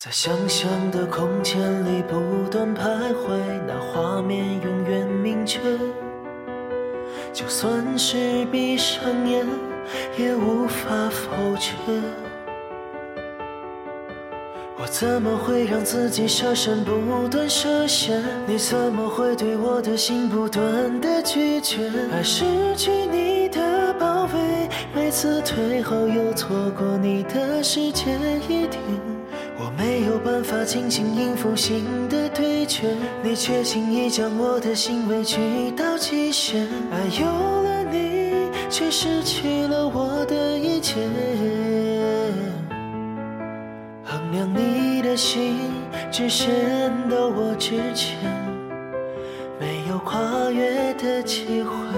在想象的空间里不断徘徊，那画面永远明确。就算是闭上眼，也无法否决。我怎么会让自己设身不断设限？你怎么会对我的心不断的拒绝？爱失去你的包围，每次退后又错过你的世界一点。我没有办法轻轻应付新的对决，你却轻易将我的心委屈到极限。爱有了你，却失去了我的一切。衡量你的心，只限到我之前，没有跨越的机会。